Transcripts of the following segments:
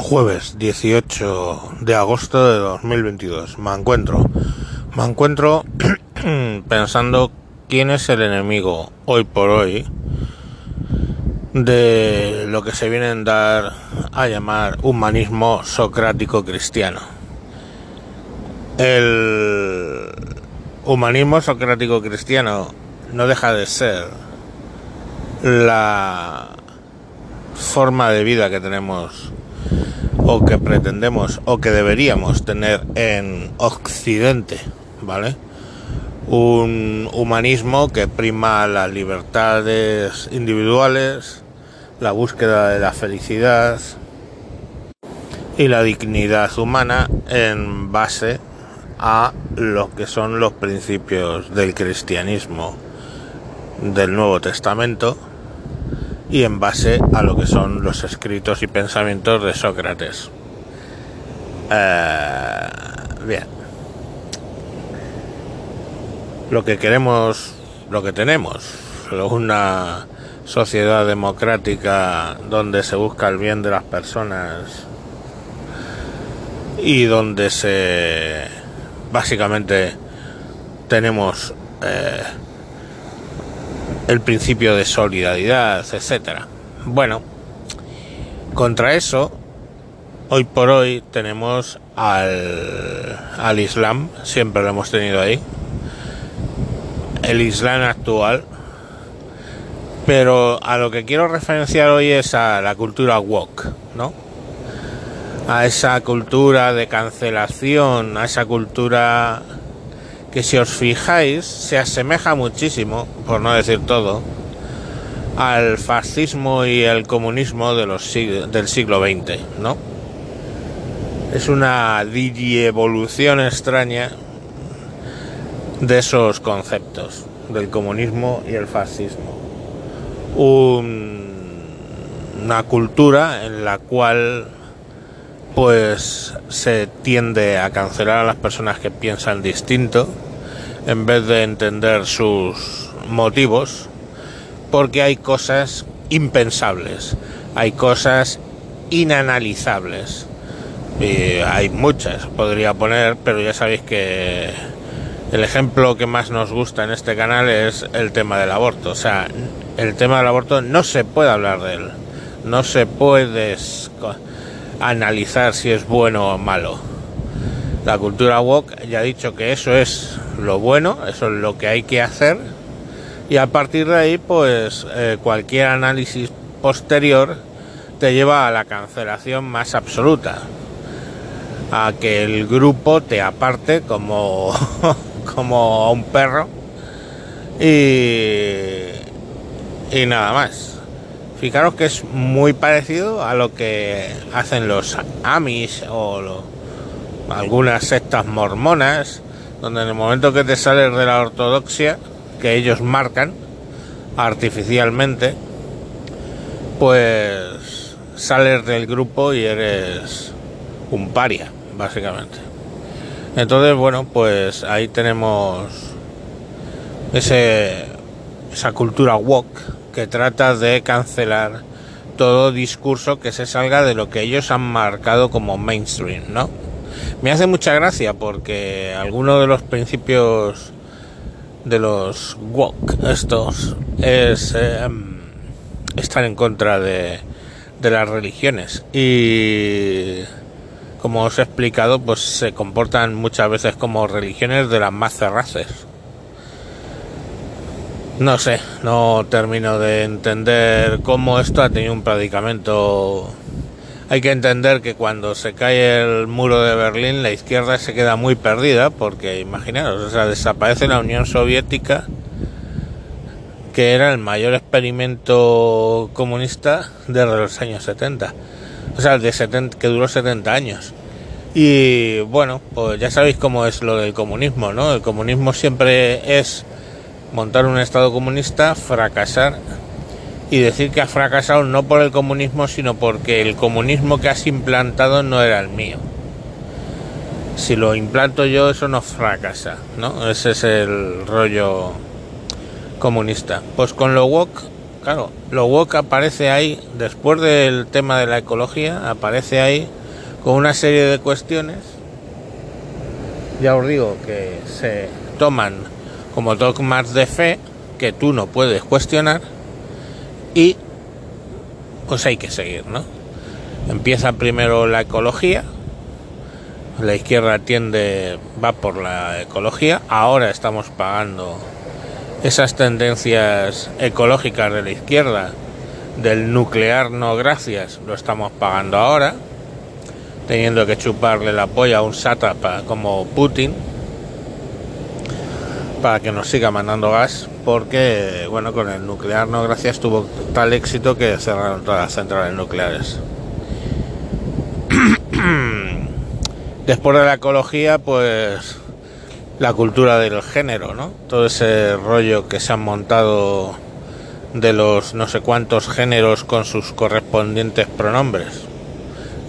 Jueves 18 de agosto de 2022. Me encuentro. Me encuentro pensando quién es el enemigo hoy por hoy de lo que se viene a dar a llamar humanismo socrático cristiano. El humanismo socrático cristiano no deja de ser la forma de vida que tenemos o que pretendemos o que deberíamos tener en Occidente, ¿vale? Un humanismo que prima las libertades individuales, la búsqueda de la felicidad y la dignidad humana en base a lo que son los principios del cristianismo del Nuevo Testamento y en base a lo que son los escritos y pensamientos de Sócrates. Eh, bien. Lo que queremos, lo que tenemos, una sociedad democrática donde se busca el bien de las personas y donde se básicamente tenemos eh, el principio de solidaridad, etcétera. Bueno, contra eso, hoy por hoy tenemos al, al Islam, siempre lo hemos tenido ahí, el Islam actual, pero a lo que quiero referenciar hoy es a la cultura woke, ¿no? A esa cultura de cancelación, a esa cultura que si os fijáis se asemeja muchísimo, por no decir todo, al fascismo y el comunismo de los del siglo XX, ¿no? Es una evolución extraña de esos conceptos, del comunismo y el fascismo. una cultura en la cual pues se tiende a cancelar a las personas que piensan distinto en vez de entender sus motivos porque hay cosas impensables, hay cosas inanalizables. Y hay muchas, podría poner, pero ya sabéis que el ejemplo que más nos gusta en este canal es el tema del aborto. O sea, el tema del aborto no se puede hablar de él. No se puede analizar si es bueno o malo. La cultura woke ya ha dicho que eso es lo bueno, eso es lo que hay que hacer. Y a partir de ahí pues eh, cualquier análisis posterior te lleva a la cancelación más absoluta, a que el grupo te aparte como, como a un perro. Y, y nada más. Fijaros que es muy parecido a lo que hacen los Amish o algunas sectas mormonas, donde en el momento que te sales de la ortodoxia, que ellos marcan artificialmente, pues sales del grupo y eres un paria, básicamente. Entonces, bueno, pues ahí tenemos ese, esa cultura woke que trata de cancelar todo discurso que se salga de lo que ellos han marcado como mainstream, ¿no? Me hace mucha gracia porque alguno de los principios de los woke estos es eh, estar en contra de, de las religiones y como os he explicado pues se comportan muchas veces como religiones de las más cerraces no sé, no termino de entender cómo esto ha tenido un predicamento. Hay que entender que cuando se cae el muro de Berlín, la izquierda se queda muy perdida, porque imaginaros, o sea, desaparece la Unión Soviética, que era el mayor experimento comunista de los años 70. O sea, de 70, que duró 70 años. Y bueno, pues ya sabéis cómo es lo del comunismo, ¿no? El comunismo siempre es montar un Estado comunista, fracasar y decir que ha fracasado no por el comunismo, sino porque el comunismo que has implantado no era el mío. Si lo implanto yo, eso no fracasa, ¿no? Ese es el rollo comunista. Pues con lo woke claro, lo woke aparece ahí, después del tema de la ecología, aparece ahí con una serie de cuestiones, ya os digo, que se toman como dogmas de fe que tú no puedes cuestionar y pues hay que seguir, ¿no? Empieza primero la ecología, la izquierda tiende, va por la ecología, ahora estamos pagando esas tendencias ecológicas de la izquierda, del nuclear no gracias, lo estamos pagando ahora, teniendo que chuparle la polla a un sátrapa como Putin para que nos siga mandando gas, porque bueno, con el nuclear no gracias tuvo tal éxito que cerraron todas las centrales nucleares. Después de la ecología, pues la cultura del género, ¿no? Todo ese rollo que se han montado de los no sé cuántos géneros con sus correspondientes pronombres.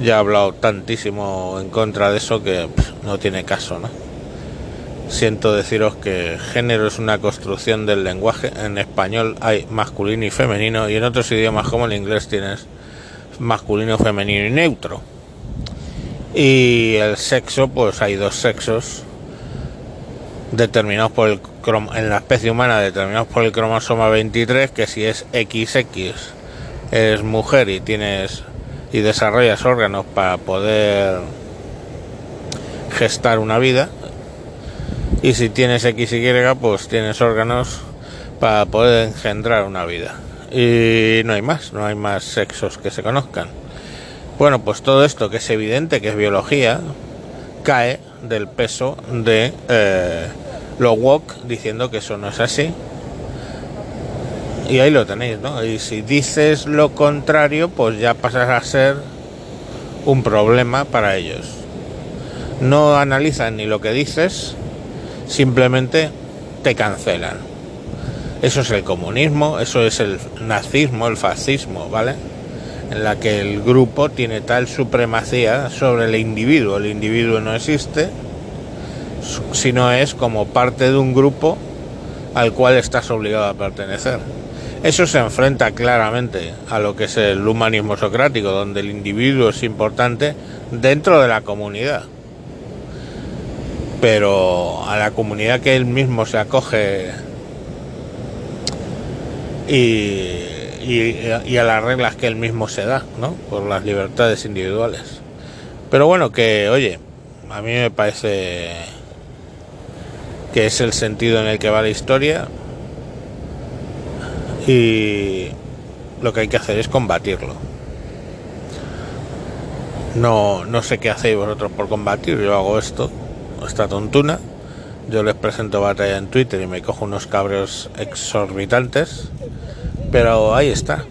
Ya he hablado tantísimo en contra de eso que no tiene caso, ¿no? Siento deciros que género es una construcción del lenguaje. En español hay masculino y femenino y en otros idiomas como el inglés tienes masculino, femenino y neutro. Y el sexo, pues hay dos sexos determinados por el en la especie humana determinados por el cromosoma 23 que si es XX eres mujer y tienes y desarrollas órganos para poder gestar una vida y si tienes XY pues tienes órganos para poder engendrar una vida y no hay más no hay más sexos que se conozcan bueno pues todo esto que es evidente que es biología cae del peso de eh, lo woke diciendo que eso no es así. Y ahí lo tenéis, ¿no? Y si dices lo contrario, pues ya pasas a ser un problema para ellos. No analizan ni lo que dices, simplemente te cancelan. Eso es el comunismo, eso es el nazismo, el fascismo, ¿vale? En la que el grupo tiene tal supremacía sobre el individuo. El individuo no existe, sino es como parte de un grupo al cual estás obligado a pertenecer. Eso se enfrenta claramente a lo que es el humanismo socrático, donde el individuo es importante dentro de la comunidad. Pero a la comunidad que él mismo se acoge y, a las reglas que él mismo se da, ¿no? Por las libertades individuales. Pero bueno, que oye, a mí me parece que es el sentido en el que va la historia y lo que hay que hacer es combatirlo. No, no sé qué hacéis vosotros por combatir, yo hago esto, esta tontuna, yo les presento batalla en Twitter y me cojo unos cabreos exorbitantes, pero ahí está.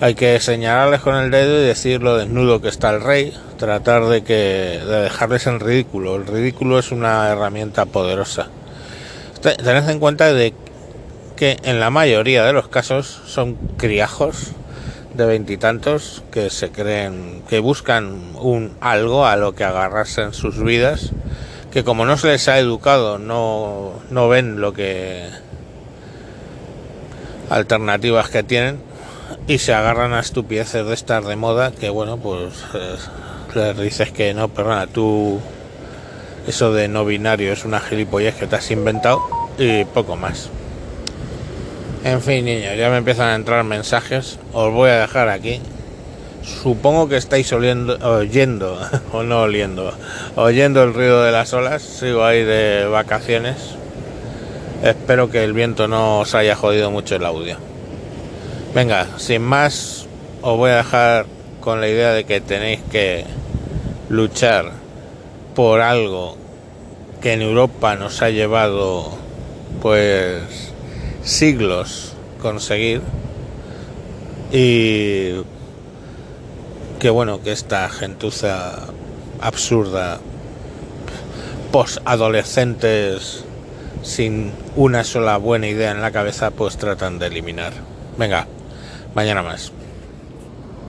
Hay que señalarles con el dedo y decir lo desnudo que está el rey, tratar de que de dejarles en ridículo. El ridículo es una herramienta poderosa. Tened en cuenta de que en la mayoría de los casos son criajos de veintitantos que se creen que buscan un algo a lo que agarrarse en sus vidas que como no se les ha educado no, no ven lo que alternativas que tienen y se agarran a estupideces de estar de moda que bueno pues eh, les dices que no, perdona, tú eso de no binario es una gilipollez que te has inventado y poco más. En fin, niños, ya me empiezan a entrar mensajes. Os voy a dejar aquí. Supongo que estáis oliendo, oyendo, o no oliendo, oyendo el ruido de las olas. Sigo ahí de vacaciones. Espero que el viento no os haya jodido mucho el audio. Venga, sin más, os voy a dejar con la idea de que tenéis que luchar por algo que en Europa nos ha llevado pues siglos conseguir y que bueno que esta gentuza absurda posadolescentes sin una sola buena idea en la cabeza pues tratan de eliminar. Venga mañana más